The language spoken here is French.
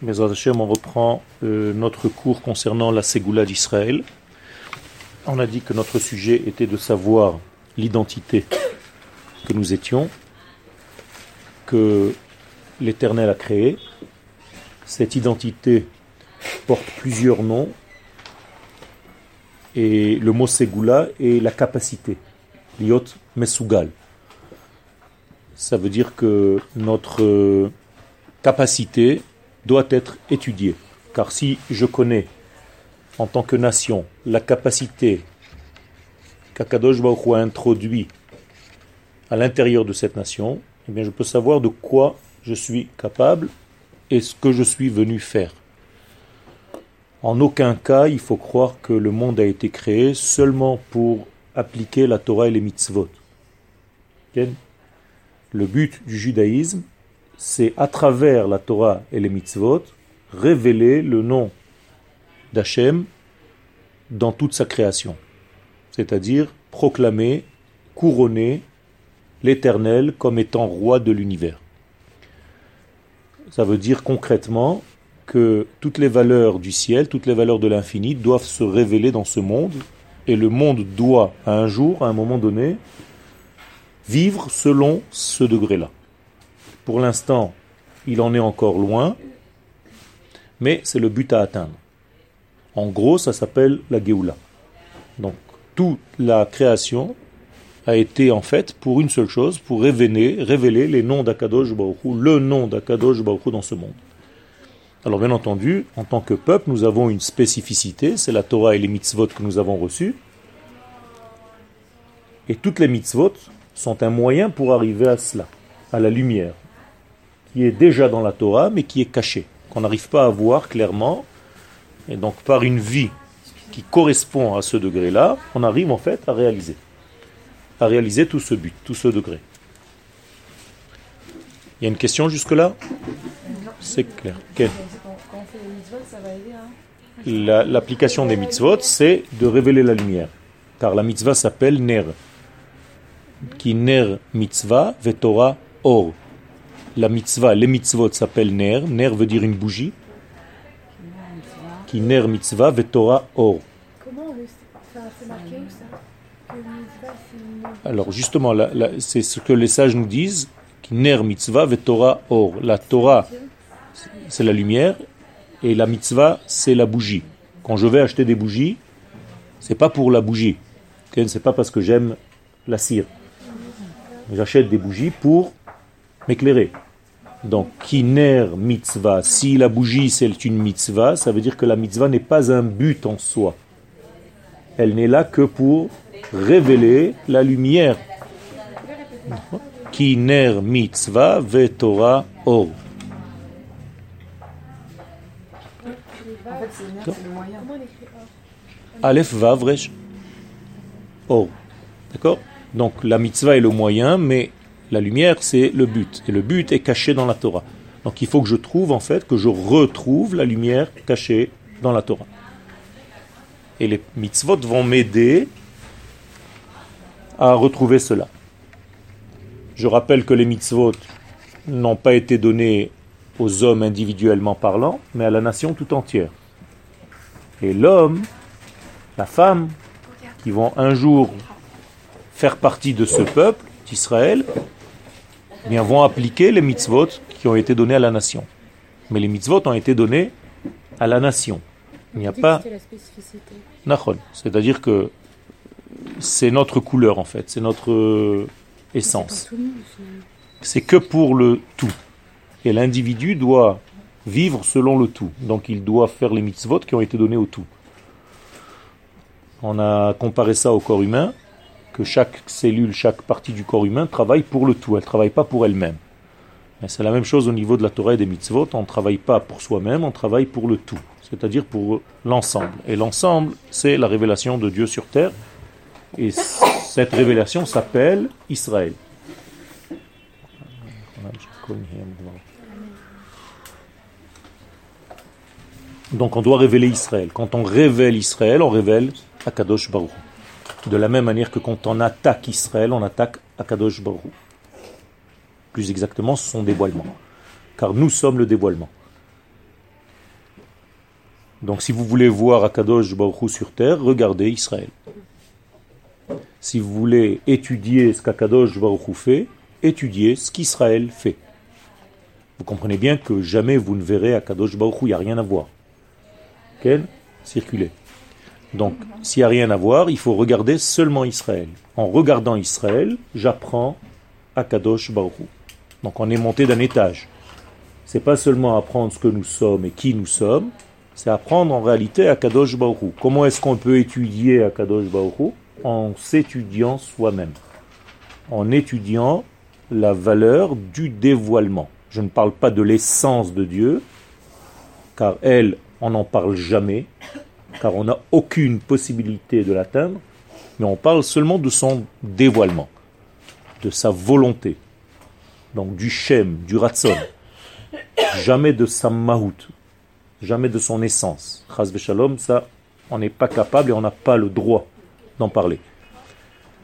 Mais on reprend euh, notre cours concernant la Ségoula d'Israël. On a dit que notre sujet était de savoir l'identité que nous étions, que l'Éternel a créé. Cette identité porte plusieurs noms et le mot Ségoula est la capacité, liot mesugal. Ça veut dire que notre capacité doit être étudiée. Car si je connais en tant que nation la capacité qu'Akadosh Baruch a introduit à l'intérieur de cette nation, eh bien je peux savoir de quoi je suis capable et ce que je suis venu faire. En aucun cas, il faut croire que le monde a été créé seulement pour appliquer la Torah et les mitzvot. Le but du judaïsme, c'est à travers la Torah et les mitzvot, révéler le nom d'Hachem dans toute sa création. C'est-à-dire proclamer, couronner l'Éternel comme étant roi de l'univers. Ça veut dire concrètement que toutes les valeurs du ciel, toutes les valeurs de l'infini doivent se révéler dans ce monde, et le monde doit, à un jour, à un moment donné, vivre selon ce degré-là. Pour l'instant, il en est encore loin, mais c'est le but à atteindre. En gros, ça s'appelle la Géoula. Donc, toute la création a été en fait pour une seule chose, pour révéler, révéler les noms d'Akadosh Baruch le nom d'Akadosh Baruch dans ce monde. Alors bien entendu, en tant que peuple, nous avons une spécificité, c'est la Torah et les mitzvot que nous avons reçus. Et toutes les mitzvot sont un moyen pour arriver à cela, à la lumière, qui est déjà dans la Torah, mais qui est cachée, qu'on n'arrive pas à voir clairement. Et donc par une vie qui correspond à ce degré-là, on arrive en fait à réaliser, à réaliser tout ce but, tout ce degré. Il y a une question jusque-là? C'est clair. L'application des mitzvot, c'est de révéler la lumière. Car la mitzvah s'appelle ner. Qui ner mitzvah, vetora or. La mitzvah, les mitzvot s'appellent ner. Ner veut dire une bougie. Qui ner mitzvah, vetora or. Comment c'est marqué ça? Alors justement, c'est ce que les sages nous disent. Qui ner mitzvah, vetora or. La Torah, c'est la lumière et la mitzvah, c'est la bougie. Quand je vais acheter des bougies, c'est pas pour la bougie. C'est pas parce que j'aime la cire. J'achète des bougies pour m'éclairer. Donc, kiner mitzvah, si la bougie c'est une mitzvah, ça veut dire que la mitzvah n'est pas un but en soi. Elle n'est là que pour révéler la lumière. Kiner mitzvah vetora or? Aleph Vav Resh Or. D'accord? Donc la mitzvah est le moyen, mais la lumière c'est le but. Et le but est caché dans la Torah. Donc il faut que je trouve en fait, que je retrouve la lumière cachée dans la Torah. Et les mitzvot vont m'aider à retrouver cela. Je rappelle que les mitzvot n'ont pas été donnés aux hommes individuellement parlant, mais à la nation tout entière. Et l'homme, la femme, qui vont un jour faire partie de ce peuple d'Israël, bien vont appliquer les mitzvot qui ont été donnés à la nation. Mais les mitzvot ont été donnés à la nation. Il n'y a pas. C'est-à-dire que c'est notre couleur en fait, c'est notre essence. C'est que pour le tout. Et l'individu doit vivre selon le tout. Donc il doit faire les mitzvot qui ont été donnés au tout. On a comparé ça au corps humain, que chaque cellule, chaque partie du corps humain travaille pour le tout, elle ne travaille pas pour elle-même. C'est la même chose au niveau de la Torah et des mitzvot, on ne travaille pas pour soi-même, on travaille pour le tout, c'est-à-dire pour l'ensemble. Et l'ensemble, c'est la révélation de Dieu sur terre, et cette révélation s'appelle Israël. Donc on doit révéler Israël. Quand on révèle Israël, on révèle Akadosh Baruch. De la même manière que quand on attaque Israël, on attaque Akadosh Baruch. Plus exactement, son dévoilement. Car nous sommes le dévoilement. Donc si vous voulez voir Akadosh Baruch sur terre, regardez Israël. Si vous voulez étudier ce qu'Akadosh Baruch fait, étudiez ce qu'Israël fait. Vous comprenez bien que jamais vous ne verrez Akadosh Baruch il n'y a rien à voir. Quel Circulez. Donc, s'il n'y a rien à voir, il faut regarder seulement Israël. En regardant Israël, j'apprends Akadosh Baruch Donc on est monté d'un étage. C'est pas seulement apprendre ce que nous sommes et qui nous sommes, c'est apprendre en réalité Akadosh Baruch Comment est-ce qu'on peut étudier Akadosh Baruch En s'étudiant soi-même? En étudiant la valeur du dévoilement. Je ne parle pas de l'essence de Dieu, car elle, on n'en parle jamais, car on n'a aucune possibilité de l'atteindre, mais on parle seulement de son dévoilement, de sa volonté, donc du shem, du ratson, jamais de sa mahout, jamais de son essence. Chaz shalom, ça, on n'est pas capable et on n'a pas le droit d'en parler.